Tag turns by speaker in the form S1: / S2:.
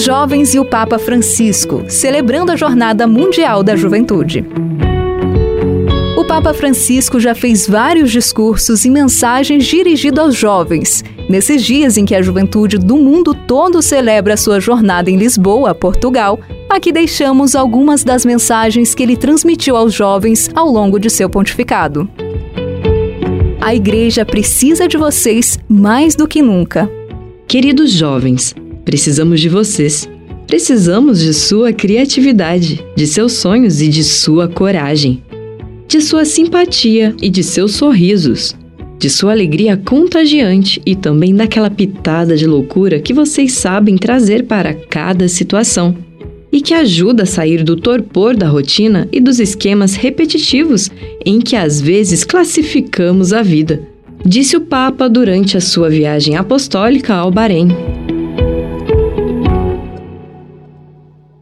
S1: Jovens e o Papa Francisco, celebrando a Jornada Mundial da Juventude. O Papa Francisco já fez vários discursos e mensagens dirigidos aos jovens. Nesses dias em que a juventude do mundo todo celebra sua jornada em Lisboa, Portugal, aqui deixamos algumas das mensagens que ele transmitiu aos jovens ao longo de seu pontificado. A igreja precisa de vocês mais do que nunca.
S2: Queridos jovens, precisamos de vocês. Precisamos de sua criatividade, de seus sonhos e de sua coragem de sua simpatia e de seus sorrisos, de sua alegria contagiante e também daquela pitada de loucura que vocês sabem trazer para cada situação e que ajuda a sair do torpor da rotina e dos esquemas repetitivos em que às vezes classificamos a vida, disse o Papa durante a sua viagem apostólica ao Bahrein.